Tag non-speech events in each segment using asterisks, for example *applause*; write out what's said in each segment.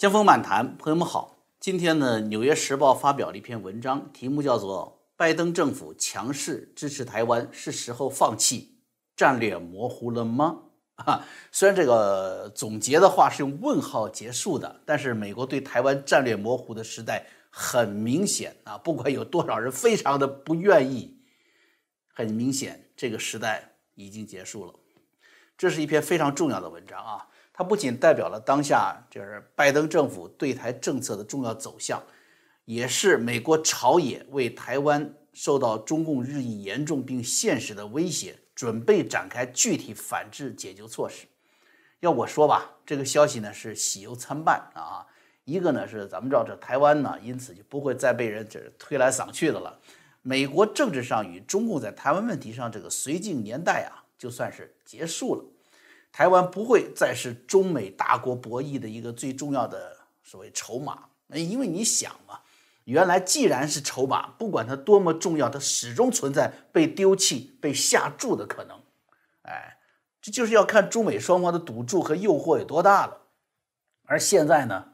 江峰漫谈，朋友们好。今天呢，《纽约时报》发表了一篇文章，题目叫做《拜登政府强势支持台湾，是时候放弃战略模糊了吗？》*laughs* 啊，虽然这个总结的话是用问号结束的，但是美国对台湾战略模糊的时代很明显啊，不管有多少人非常的不愿意，很明显这个时代已经结束了。这是一篇非常重要的文章啊。它不仅代表了当下就是拜登政府对台政策的重要走向，也是美国朝野为台湾受到中共日益严重并现实的威胁，准备展开具体反制解救措施。要我说吧，这个消息呢是喜忧参半啊。一个呢是咱们知道这台湾呢，因此就不会再被人这推来搡去的了。美国政治上与中共在台湾问题上这个绥靖年代啊，就算是结束了。台湾不会再是中美大国博弈的一个最重要的所谓筹码，因为你想嘛，原来既然是筹码，不管它多么重要，它始终存在被丢弃、被下注的可能。哎，这就是要看中美双方的赌注和诱惑有多大了。而现在呢，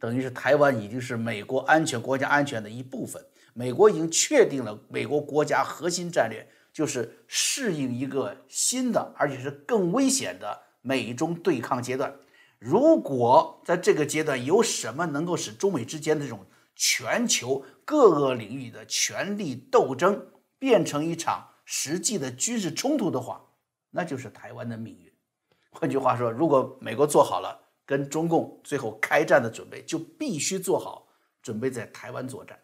等于是台湾已经是美国安全国家安全的一部分，美国已经确定了美国国家核心战略。就是适应一个新的，而且是更危险的美中对抗阶段。如果在这个阶段有什么能够使中美之间的这种全球各个领域的权力斗争变成一场实际的军事冲突的话，那就是台湾的命运。换句话说，如果美国做好了跟中共最后开战的准备，就必须做好准备在台湾作战。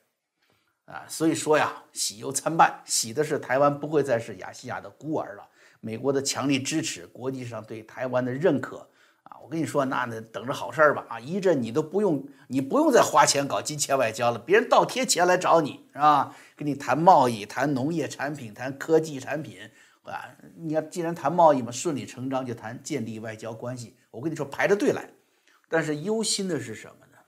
啊，所以说呀，喜忧参半。喜的是台湾不会再是亚细亚的孤儿了，美国的强力支持，国际上对台湾的认可啊，我跟你说，那那等着好事儿吧啊，一阵你都不用，你不用再花钱搞金钱外交了，别人倒贴钱来找你是吧？跟你谈贸易，谈农业产品，谈科技产品啊，你要既然谈贸易嘛，顺理成章就谈建立外交关系。我跟你说，排着队来。但是忧心的是什么呢？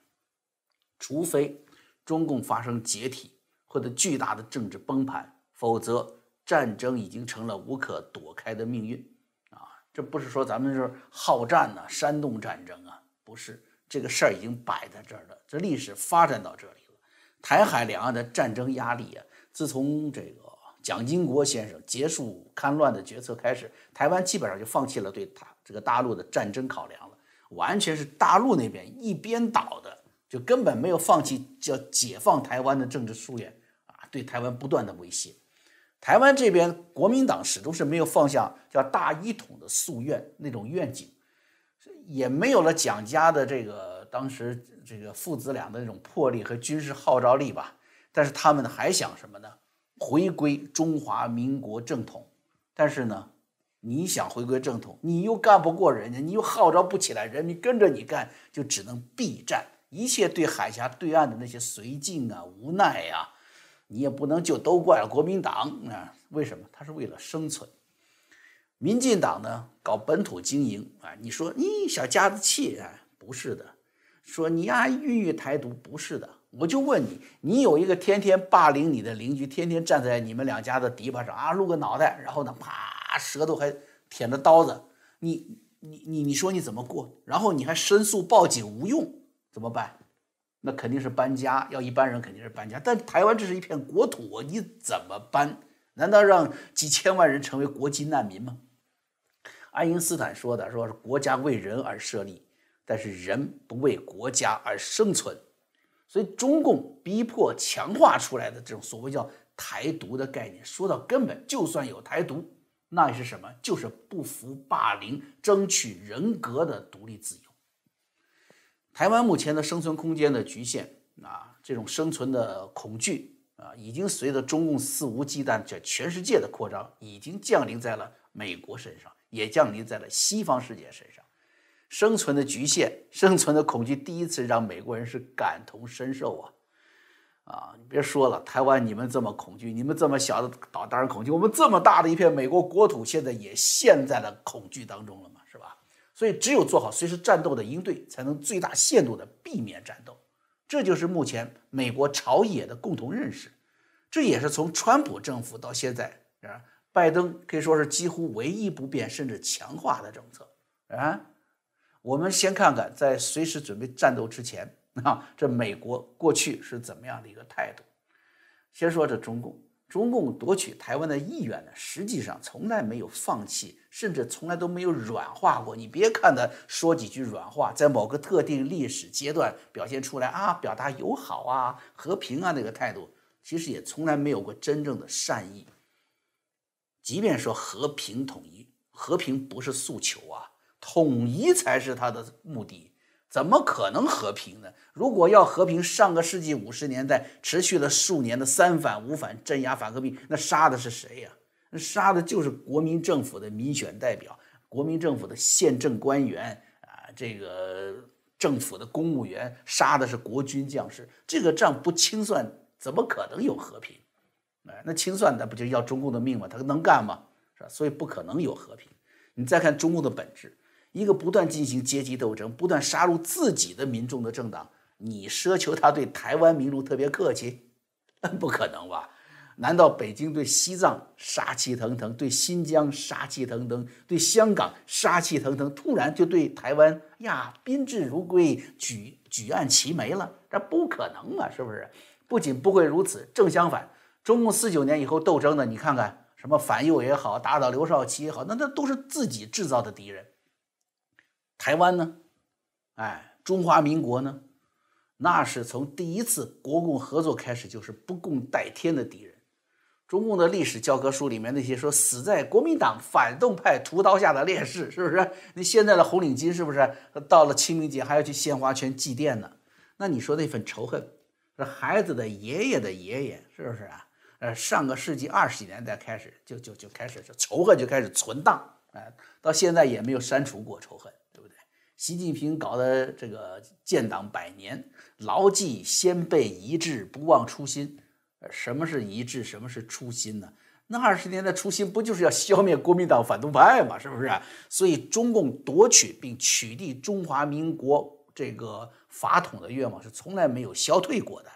除非中共发生解体。或者巨大的政治崩盘，否则战争已经成了无可躲开的命运啊！这不是说咱们是好战呢，煽动战争啊，不是这个事儿已经摆在这儿了，这历史发展到这里了。台海两岸的战争压力啊，自从这个蒋经国先生结束戡乱的决策开始，台湾基本上就放弃了对他这个大陆的战争考量了，完全是大陆那边一边倒的，就根本没有放弃叫解放台湾的政治夙愿。对台湾不断的威胁，台湾这边国民党始终是没有放下叫大一统的夙愿那种愿景，也没有了蒋家的这个当时这个父子俩的那种魄力和军事号召力吧。但是他们还想什么呢？回归中华民国正统。但是呢，你想回归正统，你又干不过人家，你又号召不起来人民跟着你干，就只能避战。一切对海峡对岸的那些绥靖啊，无奈呀。你也不能就都怪国民党啊？为什么？他是为了生存。民进党呢，搞本土经营啊？你说你小家子气啊？不是的。说你啊，孕育台独不是的。我就问你，你有一个天天霸凌你的邻居，天天站在你们两家的篱笆上啊，露个脑袋，然后呢，啪，舌头还舔着刀子，你你你你说你怎么过？然后你还申诉报警无用，怎么办？那肯定是搬家，要一般人肯定是搬家。但台湾这是一片国土，你怎么搬？难道让几千万人成为国际难民吗？爱因斯坦说的，说是国家为人而设立，但是人不为国家而生存。所以中共逼迫强化出来的这种所谓叫台独的概念，说到根本，就算有台独，那也是什么？就是不服霸凌，争取人格的独立自由。台湾目前的生存空间的局限啊，这种生存的恐惧啊，已经随着中共肆无忌惮在全世界的扩张，已经降临在了美国身上，也降临在了西方世界身上。生存的局限，*laughs* 生存的恐惧，第一次让美国人是感同身受啊！啊，你别说了，台湾你们这么恐惧，你们这么小的岛当然恐惧，我们这么大的一片美国国土，现在也陷在了恐惧当中了嘛，是吧？所以，只有做好随时战斗的应对，才能最大限度地避免战斗。这就是目前美国朝野的共同认识。这也是从川普政府到现在啊，拜登可以说是几乎唯一不变甚至强化的政策啊。我们先看看在随时准备战斗之前啊，这美国过去是怎么样的一个态度？先说这中共。中共夺取台湾的意愿呢，实际上从来没有放弃，甚至从来都没有软化过。你别看他说几句软话，在某个特定历史阶段表现出来啊，表达友好啊、和平啊那个态度，其实也从来没有过真正的善意。即便说和平统一，和平不是诉求啊，统一才是他的目的。怎么可能和平呢？如果要和平，上个世纪五十年代持续了数年的三反五反镇压反革命，那杀的是谁呀？那杀的就是国民政府的民选代表，国民政府的宪政官员啊，这个政府的公务员，杀的是国军将士。这个账不清算，怎么可能有和平？哎，那清算那不就要中共的命吗？他能干吗？是吧？所以不可能有和平。你再看中共的本质。一个不断进行阶级斗争、不断杀戮自己的民众的政党，你奢求他对台湾民众特别客气？那 *laughs* 不可能吧？难道北京对西藏杀气腾腾，对新疆杀气腾腾，对香港杀气腾腾，突然就对台湾呀宾至如归、举举案齐眉了？这不可能啊！是不是？不仅不会如此，正相反，中共四九年以后斗争的，你看看什么反右也好，打倒刘少奇也好，那那都是自己制造的敌人。台湾呢？哎，中华民国呢？那是从第一次国共合作开始就是不共戴天的敌人。中共的历史教科书里面那些说死在国民党反动派屠刀下的烈士，是不是？那现在的红领巾是不是到了清明节还要去献花圈祭奠呢？那你说那份仇恨，是孩子的爷爷的爷爷，是不是啊？呃，上个世纪二十几年代开始就就就开始就仇恨就开始存档，哎，到现在也没有删除过仇恨。习近平搞的这个建党百年，牢记先辈遗志，不忘初心。什么是遗志？什么是初心呢？那二十年的初心不就是要消灭国民党反动派吗？是不是？所以中共夺取并取缔中华民国这个法统的愿望是从来没有消退过的。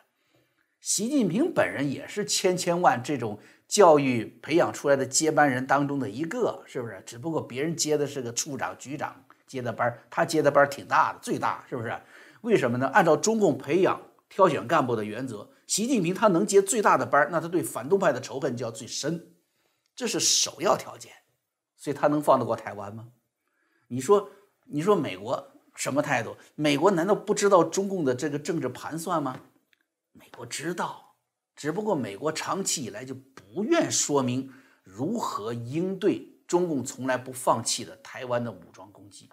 习近平本人也是千千万这种教育培养出来的接班人当中的一个，是不是？只不过别人接的是个处长、局长。接的班他接的班挺大的，最大是不是？为什么呢？按照中共培养挑选干部的原则，习近平他能接最大的班那他对反动派的仇恨就要最深，这是首要条件。所以他能放得过台湾吗？你说，你说美国什么态度？美国难道不知道中共的这个政治盘算吗？美国知道，只不过美国长期以来就不愿说明如何应对中共从来不放弃的台湾的武装攻击。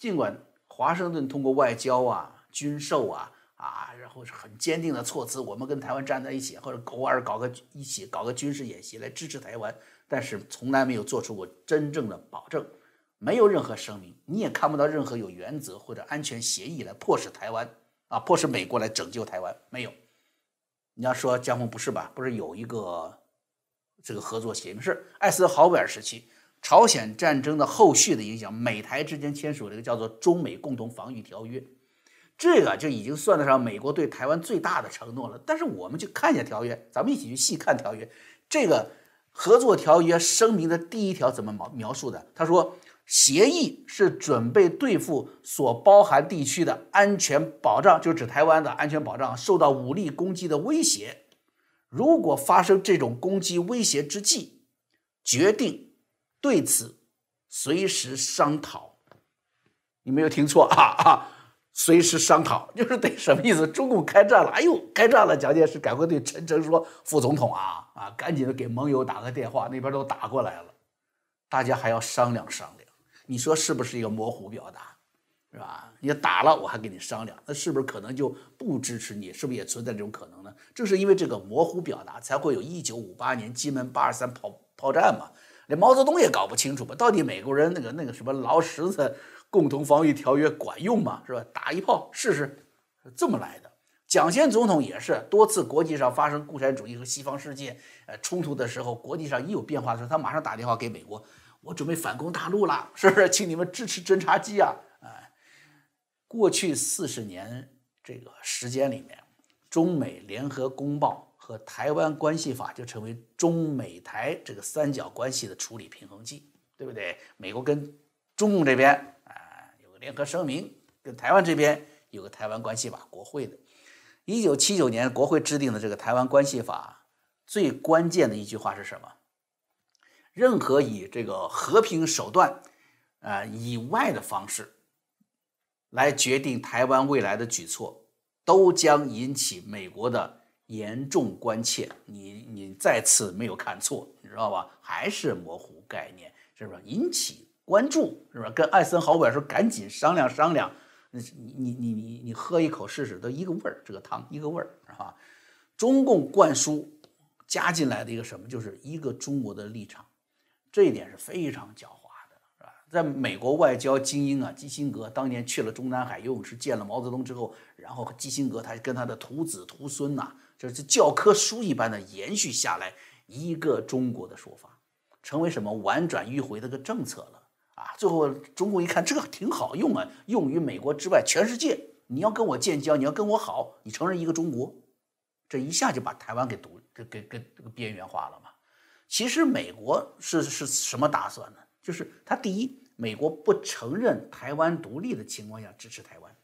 尽管华盛顿通过外交啊、军售啊啊，然后是很坚定的措辞，我们跟台湾站在一起，或者偶尔搞个一起搞个军事演习来支持台湾，但是从来没有做出过真正的保证，没有任何声明，你也看不到任何有原则或者安全协议来迫使台湾啊，迫使美国来拯救台湾，没有。你要说江峰不是吧？不是有一个这个合作协议是艾森豪威尔时期。朝鲜战争的后续的影响，美台之间签署了一个叫做《中美共同防御条约》，这个就已经算得上美国对台湾最大的承诺了。但是我们去看一下条约，咱们一起去细看条约。这个合作条约声明的第一条怎么描描述的？他说，协议是准备对付所包含地区的安全保障，就指台湾的安全保障受到武力攻击的威胁。如果发生这种攻击威胁之际，决定。对此，随时商讨。你没有听错啊啊！随时商讨就是得什么意思？中共开战了，哎呦，开战了！蒋介石赶快对陈诚说：“副总统啊啊，赶紧的给盟友打个电话，那边都打过来了，大家还要商量商量。你说是不是一个模糊表达，是吧？你打了，我还跟你商量，那是不是可能就不支持你？是不是也存在这种可能呢？正是因为这个模糊表达，才会有一九五八年金门八二三炮炮战嘛。连毛泽东也搞不清楚吧？到底美国人那个那个什么劳什子共同防御条约管用吗？是吧？打一炮试试，是这么来的。蒋先总统也是多次国际上发生共产主义和西方世界呃冲突的时候，国际上一有变化的时候，他马上打电话给美国，我准备反攻大陆了，是不是？请你们支持侦察机啊！哎，过去四十年这个时间里面，中美联合公报。和台湾关系法就成为中美台这个三角关系的处理平衡剂，对不对？美国跟中共这边，啊有个，联合声明，跟台湾这边有个台湾关系法，国会的。一九七九年国会制定的这个台湾关系法，最关键的一句话是什么？任何以这个和平手段，啊以外的方式，来决定台湾未来的举措，都将引起美国的严重关切。你你再次没有看错，你知道吧？还是模糊概念，是不是？引起关注，是不是？跟艾森豪威尔说赶紧商量商量。你你你你你喝一口试试，都一个味儿，这个汤一个味儿，是吧？中共灌输加进来的一个什么，就是一个中国的立场。这一点是非常狡猾的，是吧？在美国外交精英啊，基辛格当年去了中南海游泳池见了毛泽东之后，然后基辛格他跟他的徒子徒孙呐，就是教科书一般的延续下来一个中国的说法，成为什么婉转迂回的个政策了啊！最后中共一看这个挺好用啊，用于美国之外全世界，你要跟我建交，你要跟我好，你承认一个中国，这一下就把台湾给独给给给这个边缘化了嘛。其实美国是是什么打算呢？就是他第一，美国不承认台湾独立的情况下支持台湾，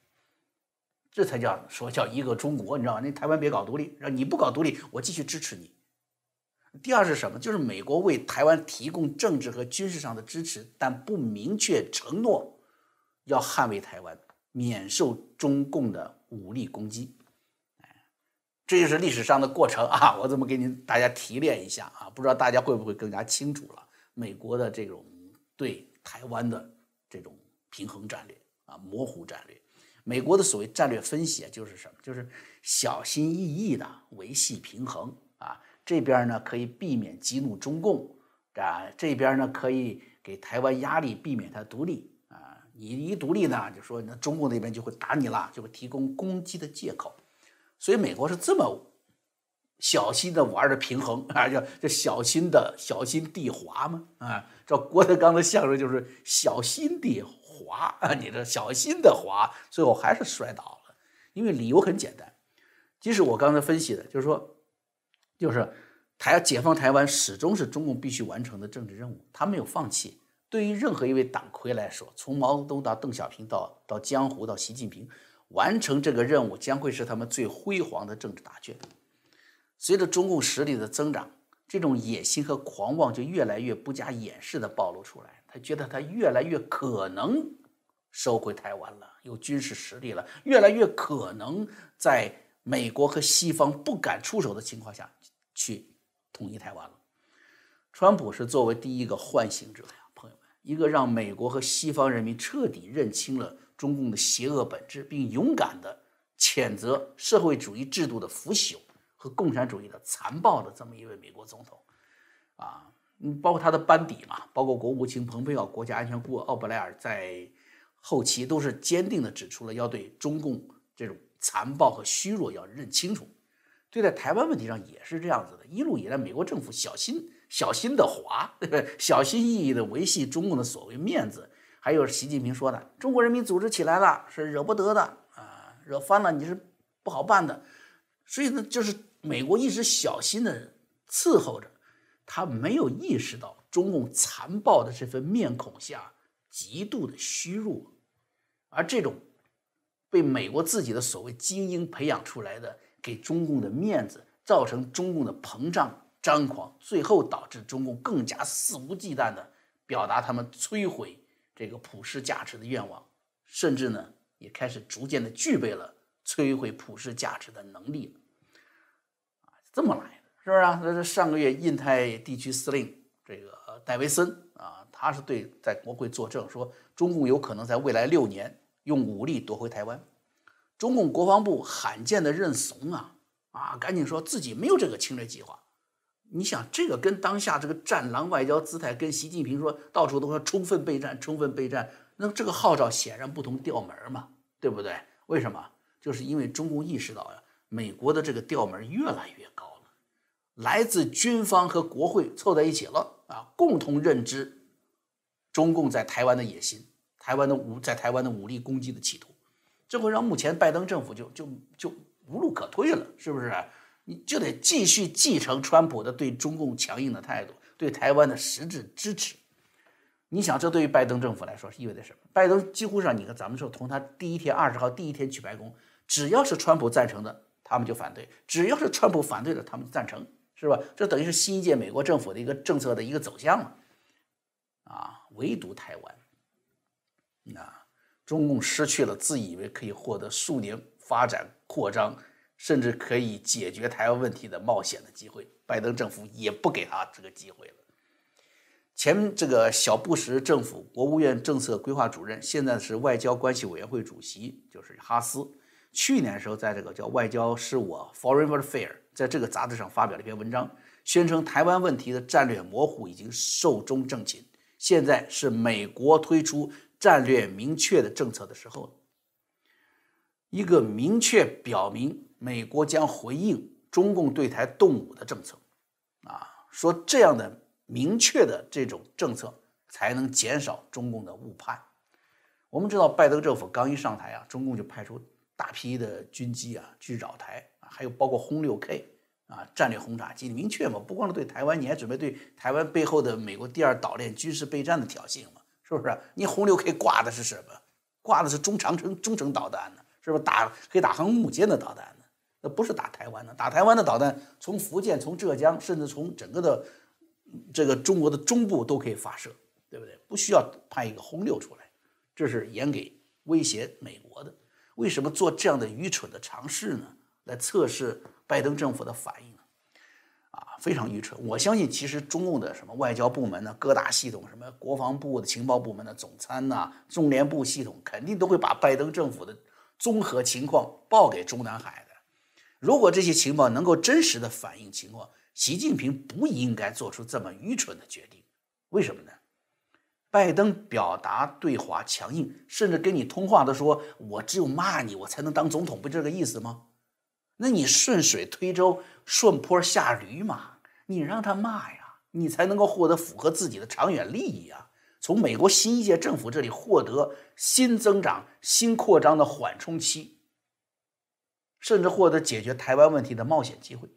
这才叫说叫一个中国，你知道吧？那台湾别搞独立，让你不搞独立，我继续支持你。第二是什么？就是美国为台湾提供政治和军事上的支持，但不明确承诺要捍卫台湾，免受中共的武力攻击。这就是历史上的过程啊！我这么给您大家提炼一下啊？不知道大家会不会更加清楚了？美国的这种对台湾的这种平衡战略啊，模糊战略。美国的所谓战略分析啊，就是什么？就是小心翼翼的维系平衡啊。这边呢可以避免激怒中共啊，这边呢可以给台湾压力，避免它独立啊。你一独立呢，就说那中共那边就会打你了，就会提供攻击的借口。所以美国是这么小心的玩的平衡啊，叫叫小心的小心地滑嘛啊，照郭德纲的相声就是小心地滑滑 *laughs* 啊，你这小心的滑，最后还是摔倒了。因为理由很简单，即使我刚才分析的，就是说，就是台解放台湾始终是中共必须完成的政治任务，他没有放弃。对于任何一位党魁来说，从毛泽东到邓小平到到江湖到习近平。完成这个任务将会是他们最辉煌的政治答卷。随着中共实力的增长，这种野心和狂妄就越来越不加掩饰地暴露出来。他觉得他越来越可能收回台湾了，有军事实力了，越来越可能在美国和西方不敢出手的情况下去统一台湾了。川普是作为第一个唤醒者呀，朋友们，一个让美国和西方人民彻底认清了。中共的邪恶本质，并勇敢地谴责社会主义制度的腐朽和共产主义的残暴的这么一位美国总统，啊，嗯，包括他的班底嘛，包括国务卿蓬佩奥、国家安全顾问奥布莱尔，在后期都是坚定地指出了要对中共这种残暴和虚弱要认清楚。对待台湾问题上也是这样子的，一路以来，美国政府小心小心的滑，小心翼翼地维系中共的所谓面子。还有习近平说的，中国人民组织起来了是惹不得的啊，惹翻了你是不好办的。所以呢，就是美国一直小心的伺候着，他没有意识到中共残暴的这份面孔下极度的虚弱，而这种被美国自己的所谓精英培养出来的给中共的面子，造成中共的膨胀张狂，最后导致中共更加肆无忌惮的表达他们摧毁。这个普世价值的愿望，甚至呢，也开始逐渐的具备了摧毁普世价值的能力，啊，这么来的，是不是啊？那是上个月印太地区司令这个戴维森啊，他是对在国会作证说，中共有可能在未来六年用武力夺回台湾，中共国防部罕见的认怂啊，啊，赶紧说自己没有这个侵略计划。你想这个跟当下这个战狼外交姿态，跟习近平说到处都说充分备战、充分备战，那这个号召显然不同调门嘛，对不对？为什么？就是因为中共意识到呀，美国的这个调门越来越高，来自军方和国会凑在一起了啊，共同认知中共在台湾的野心，台湾的武在台湾的武力攻击的企图，这会让目前拜登政府就就就无路可退了，是不是？你就得继续继承川普的对中共强硬的态度，对台湾的实质支持。你想，这对于拜登政府来说是意味着什么？拜登几乎上，你看咱们说，从他第一天二十号第一天去白宫，只要是川普赞成的，他们就反对；只要是川普反对的，他们赞成，是吧？这等于是新一届美国政府的一个政策的一个走向嘛。啊，唯独台湾，那中共失去了自以为可以获得数年发展扩张，甚至可以解决台湾问题的冒险的机会，拜登政府也不给他这个机会了。前这个小布什政府国务院政策规划主任，现在是外交关系委员会主席，就是哈斯。去年的时候，在这个叫《外交事务》（Foreign Affairs） 在这个杂志上发表了一篇文章，宣称台湾问题的战略模糊已经寿终正寝，现在是美国推出战略明确的政策的时候了。一个明确表明美国将回应中共对台动武的政策，啊，说这样的。明确的这种政策才能减少中共的误判。我们知道，拜登政府刚一上台啊，中共就派出大批的军机啊去扰台，还有包括轰六 K 啊战略轰炸机，明确嘛，不光是对台湾，你还准备对台湾背后的美国第二岛链军事备战的挑衅嘛？是不是？你轰六 K 挂的是什么？挂的是中长程中程导弹呢？是不是打可以打航空母舰的导弹呢？那不是打台湾的，打台湾的导弹从福建、从浙江，甚至从整个的。这个中国的中部都可以发射，对不对？不需要派一个轰六出来，这是演给威胁美国的。为什么做这样的愚蠢的尝试呢？来测试拜登政府的反应？啊，非常愚蠢。我相信，其实中共的什么外交部门呢，各大系统，什么国防部的情报部门的总参呐，中联部系统，肯定都会把拜登政府的综合情况报给中南海的。如果这些情报能够真实的反映情况，习近平不应该做出这么愚蠢的决定，为什么呢？拜登表达对华强硬，甚至跟你通话的说：“我只有骂你，我才能当总统，不就这个意思吗？”那你顺水推舟，顺坡下驴嘛，你让他骂呀，你才能够获得符合自己的长远利益啊，从美国新一届政府这里获得新增长、新扩张的缓冲期，甚至获得解决台湾问题的冒险机会。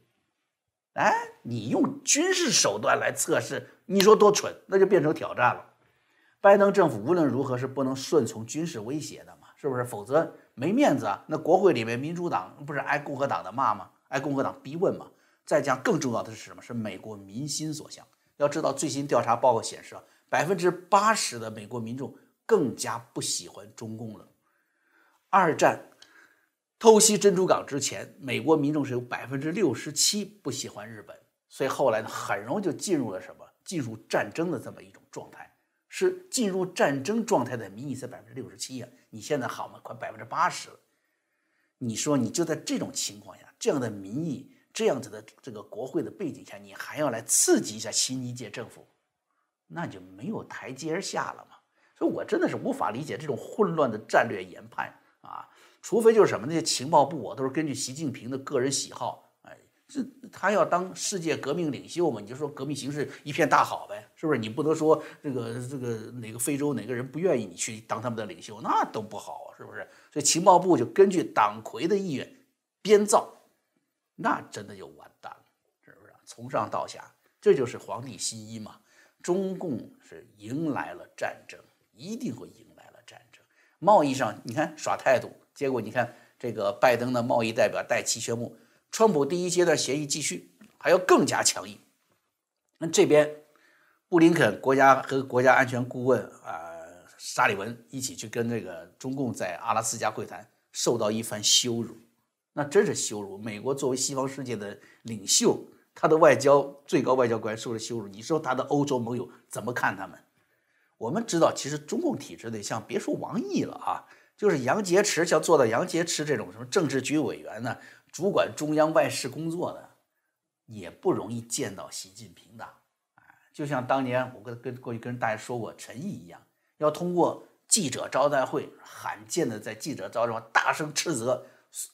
哎，你用军事手段来测试，你说多蠢？那就变成挑战了。拜登政府无论如何是不能顺从军事威胁的嘛，是不是？否则没面子啊。那国会里面民主党不是挨共和党的骂吗？挨共和党逼问吗。再讲更重要的是什么？是美国民心所向。要知道最新调查报告显示啊，百分之八十的美国民众更加不喜欢中共了。二战。偷袭珍珠港之前，美国民众是有百分之六十七不喜欢日本，所以后来呢，很容易就进入了什么？进入战争的这么一种状态，是进入战争状态的民意才百分之六十七呀。你现在好吗？快百分之八十了。你说你就在这种情况下，这样的民意，这样子的这个国会的背景下，你还要来刺激一下新一届政府，那就没有台阶下了嘛。所以我真的是无法理解这种混乱的战略研判啊。除非就是什么那些情报部啊，都是根据习近平的个人喜好，这他要当世界革命领袖嘛，你就说革命形势一片大好呗，是不是？你不能说这个这个哪个非洲哪个人不愿意你去当他们的领袖，那都不好，是不是？所以情报部就根据党魁的意愿编造，那真的就完蛋了，是不是？从上到下，这就是皇帝新衣嘛。中共是迎来了战争，一定会迎来了战争。贸易上，你看耍态度。结果你看，这个拜登的贸易代表戴奇宣布，川普第一阶段协议继续，还要更加强硬。那这边，布林肯国家和国家安全顾问啊沙利文一起去跟这个中共在阿拉斯加会谈，受到一番羞辱，那真是羞辱。美国作为西方世界的领袖，他的外交最高外交官受了羞辱，你说他的欧洲盟友怎么看他们？我们知道，其实中共体制内，像别说王毅了啊。就是杨洁篪，像做到杨洁篪这种什么政治局委员呢，主管中央外事工作的，也不容易见到习近平的。啊，就像当年我跟跟过去跟大家说过陈毅一样，要通过记者招待会，罕见的在记者招待会上大声斥责，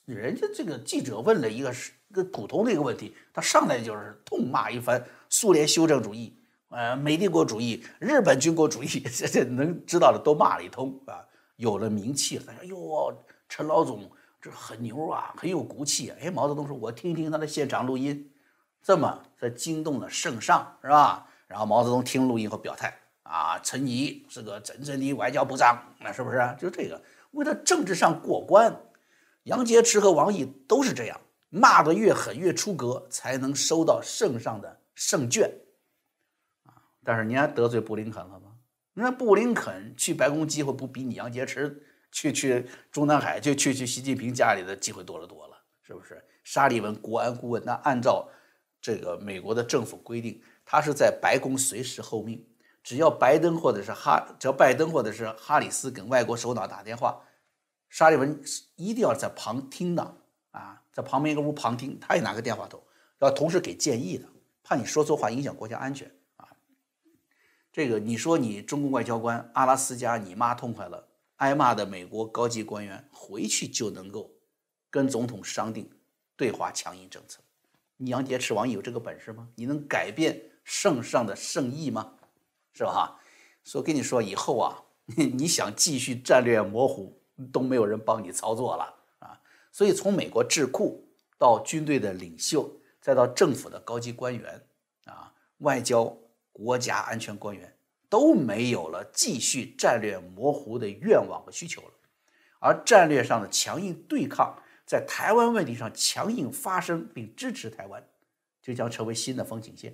人家这个记者问了一个是个普通的一个问题，他上来就是痛骂一番苏联修正主义，呃，美帝国主义，日本军国主义，这这能知道的都骂了一通啊。有了名气了，大家哟，陈老总这很牛啊，很有骨气啊！哎，毛泽东说：“我听听他的现场录音。”这么，才惊动了圣上，是吧？然后毛泽东听录音后表态：“啊，陈仪是个真正的外交部长，那是不是？就这个，为了政治上过关，杨洁篪和王毅都是这样，骂得越狠越出格，才能收到圣上的圣眷。啊，但是你还得罪布林肯了吗？那布林肯去白宫机会不比你杨洁篪去去中南海就去去习近平家里的机会多了多了，是不是？沙利文国安顾问，那按照这个美国的政府规定，他是在白宫随时候命，只要拜登或者是哈，只要拜登或者是哈里斯跟外国首脑打电话，沙利文一定要在旁听的啊，在旁边一个屋旁听，他也拿个电话筒，要同时给建议的，怕你说错话影响国家安全啊。这个你说你中共外交官阿拉斯加你妈痛快了。挨骂的美国高级官员回去就能够跟总统商定对华强硬政策。你杨洁篪、王毅有这个本事吗？你能改变圣上的圣意吗？是吧？所以跟你说，以后啊，你想继续战略模糊，都没有人帮你操作了啊。所以从美国智库到军队的领袖，再到政府的高级官员啊，外交、国家安全官员。都没有了继续战略模糊的愿望和需求了，而战略上的强硬对抗，在台湾问题上强硬发声并支持台湾，就将成为新的风景线。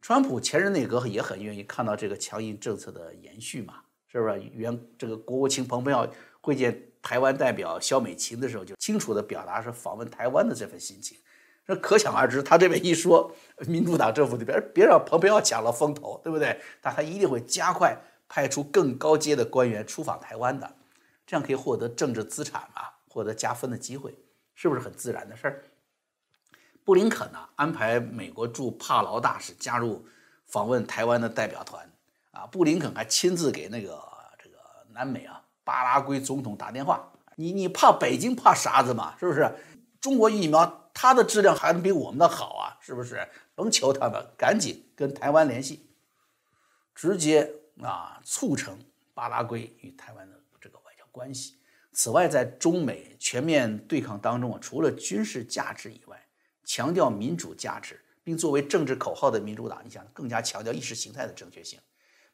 川普前任内阁也很愿意看到这个强硬政策的延续嘛，是不是？原这个国务卿蓬佩奥会见台湾代表肖美琴的时候，就清楚地表达是访问台湾的这份心情。那可想而知，他这边一说，民主党政府这边别让蓬佩奥抢了风头，对不对？那他一定会加快派出更高阶的官员出访台湾的，这样可以获得政治资产嘛，获得加分的机会，是不是很自然的事儿？布林肯呢，安排美国驻帕劳大使加入访问台湾的代表团啊，布林肯还亲自给那个这个南美啊巴拉圭总统打电话，你你怕北京怕啥子嘛？是不是？中国疫苗。它的质量还能比我们的好啊？是不是？甭求他们，赶紧跟台湾联系，直接啊促成巴拉圭与台湾的这个外交关系。此外，在中美全面对抗当中啊，除了军事价值以外，强调民主价值，并作为政治口号的民主党，你想更加强调意识形态的正确性。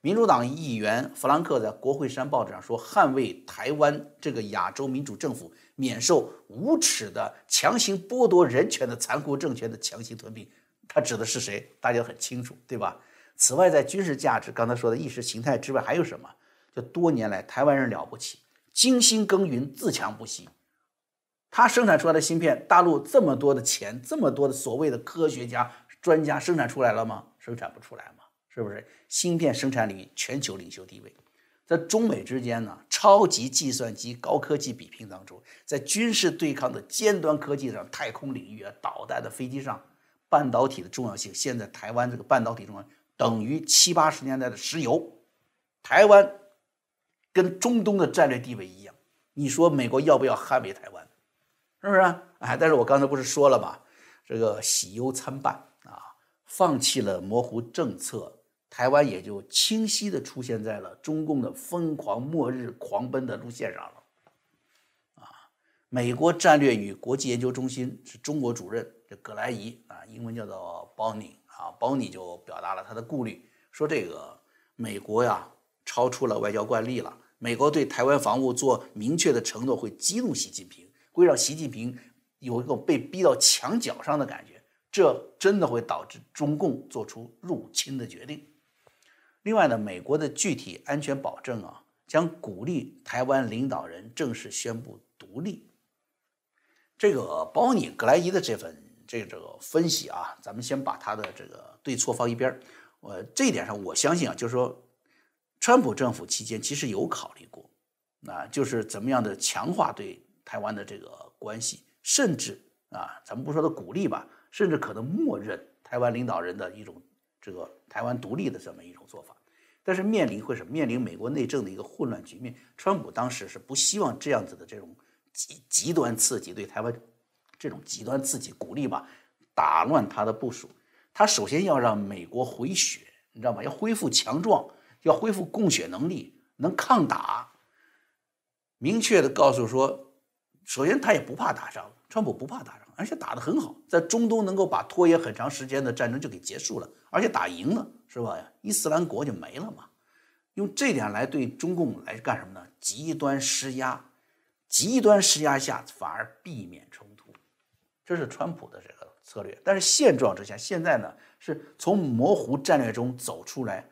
民主党议员弗兰克在国会山报纸上说：“捍卫台湾这个亚洲民主政府免受无耻的强行剥夺人权的残酷政权的强行吞并。”他指的是谁？大家很清楚，对吧？此外，在军事价值，刚才说的意识形态之外，还有什么？就多年来台湾人了不起，精心耕耘，自强不息。他生产出来的芯片，大陆这么多的钱，这么多的所谓的科学家、专家生产出来了吗？生产不出来吗？是不是芯片生产领域全球领袖地位？在中美之间呢，超级计算机高科技比拼当中，在军事对抗的尖端科技上，太空领域啊，导弹的飞机上，半导体的重要性，现在台湾这个半导体重要等于七八十年代的石油。台湾跟中东的战略地位一样，你说美国要不要捍卫台湾？是不是？哎，但是我刚才不是说了吗？这个喜忧参半啊，放弃了模糊政策。台湾也就清晰地出现在了中共的疯狂末日狂奔的路线上了，啊，美国战略与国际研究中心是中国主任这葛莱仪啊，英文叫做 Bonnie 啊，，Bonnie 就表达了他的顾虑，说这个美国呀超出了外交惯例了，美国对台湾防务做明确的承诺会激怒习近平，会让习近平有一种被逼到墙角上的感觉，这真的会导致中共做出入侵的决定。另外呢，美国的具体安全保证啊，将鼓励台湾领导人正式宣布独立。这个包尼格莱伊的这份这个这个分析啊，咱们先把他的这个对错放一边儿。我这一点上，我相信啊，就是说，川普政府期间其实有考虑过，啊，就是怎么样的强化对台湾的这个关系，甚至啊，咱们不说的鼓励吧，甚至可能默认台湾领导人的一种这个台湾独立的这么一种做法。但是面临会什？面临美国内政的一个混乱局面，川普当时是不希望这样子的这种极极端刺激对台湾这种极端刺激鼓励吧，打乱他的部署。他首先要让美国回血，你知道吗？要恢复强壮，要恢复供血能力，能抗打。明确的告诉说，首先他也不怕打仗，川普不怕打仗，而且打得很好，在中东能够把拖延很长时间的战争就给结束了，而且打赢了，是吧？伊斯兰国就没了嘛。用这点来对中共来干什么呢？极端施压，极端施压下反而避免冲突，这是川普的这个策略。但是现状之下，现在呢是从模糊战略中走出来。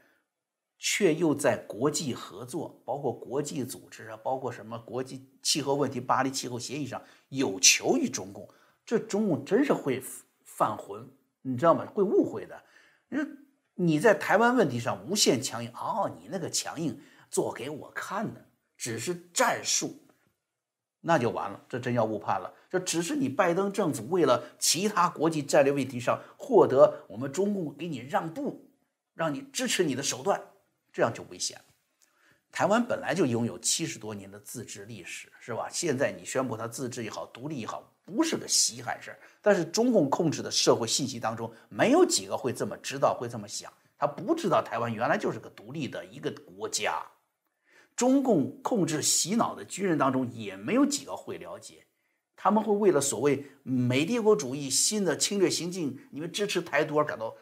却又在国际合作，包括国际组织啊，包括什么国际气候问题、巴黎气候协议上有求于中共，这中共真是会犯浑，你知道吗？会误会的。你说你在台湾问题上无限强硬，哦，你那个强硬做给我看的，只是战术，那就完了，这真要误判了。这只是你拜登政府为了其他国际战略问题上获得我们中共给你让步，让你支持你的手段。这样就危险了。台湾本来就拥有七十多年的自治历史，是吧？现在你宣布它自治也好，独立也好，不是个稀罕事儿。但是中共控制的社会信息当中，没有几个会这么知道，会这么想。他不知道台湾原来就是个独立的一个国家。中共控制洗脑的军人当中，也没有几个会了解。他们会为了所谓美帝国主义新的侵略行径，你们支持台独而感到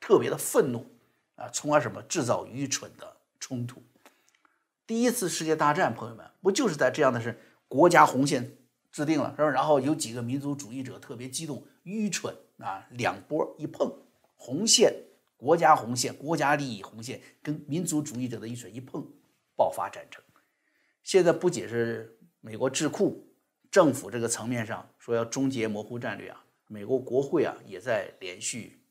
特别的愤怒。啊，从而什么制造愚蠢的冲突？第一次世界大战，朋友们不就是在这样的是国家红线制定了，是吧？然后有几个民族主义者特别激动，愚蠢啊，两波一碰，红线国家红线，国家利益红线跟民族主义者的一水一碰，爆发战争。现在不仅是美国智库政府这个层面上说要终结模糊战略啊，美国国会啊也在连续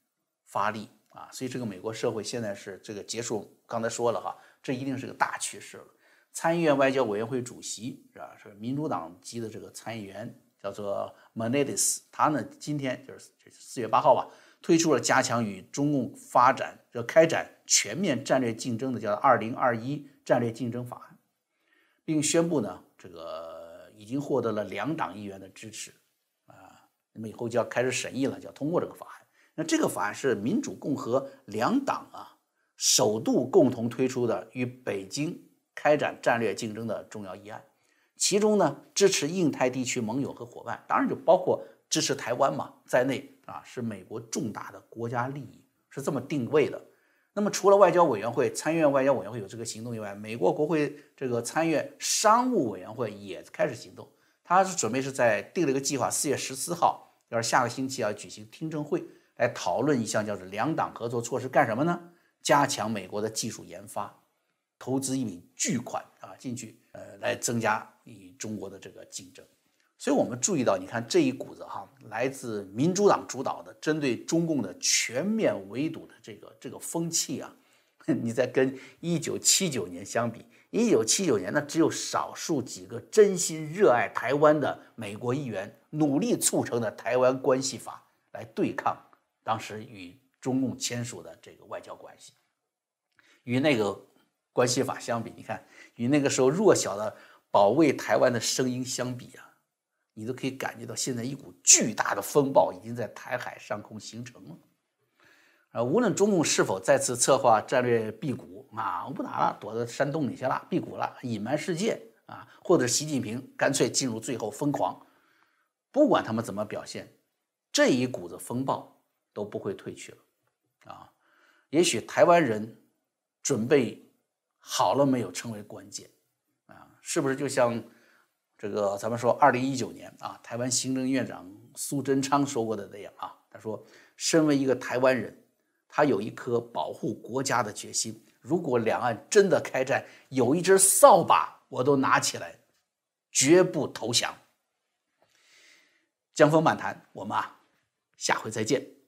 发力。啊，所以这个美国社会现在是这个结束，刚才说了哈，这一定是个大趋势了。参议院外交委员会主席是吧？是民主党籍的这个参议员，叫做 Menendez，他呢今天就是四月八号吧，推出了加强与中共发展、就开展全面战略竞争的叫《二零二一战略竞争法案》，并宣布呢，这个已经获得了两党议员的支持啊，那么以后就要开始审议了，就要通过这个法案。那这个法案是民主共和两党啊首度共同推出的与北京开展战略竞争的重要议案，其中呢支持印太地区盟友和伙伴，当然就包括支持台湾嘛在内啊，是美国重大的国家利益，是这么定位的。那么除了外交委员会、参议院外交委员会有这个行动以外，美国国会这个参议院商务委员会也开始行动，他是准备是在定了一个计划，四月十四号，要是下个星期要举行听证会。来讨论一项叫做两党合作措施，干什么呢？加强美国的技术研发，投资一笔巨款啊进去，呃，来增加与中国的这个竞争。所以我们注意到，你看这一股子哈，来自民主党主导的针对中共的全面围堵的这个这个风气啊，*laughs* 你再跟一九七九年相比，一九七九年呢，只有少数几个真心热爱台湾的美国议员努力促成的《台湾关系法》来对抗。当时与中共签署的这个外交关系，与那个关系法相比，你看与那个时候弱小的保卫台湾的声音相比啊，你都可以感觉到现在一股巨大的风暴已经在台海上空形成了。啊，无论中共是否再次策划战略辟谷啊，我不打了，躲在山洞里去了，辟谷了，隐瞒世界啊，或者习近平干脆进入最后疯狂，不管他们怎么表现，这一股子风暴。都不会退去了，啊，也许台湾人准备好了没有成为关键，啊，是不是就像这个咱们说二零一九年啊，台湾行政院长苏贞昌说过的那样啊，他说，身为一个台湾人，他有一颗保护国家的决心，如果两岸真的开战，有一只扫把我都拿起来，绝不投降。江峰漫谈，我们啊，下回再见。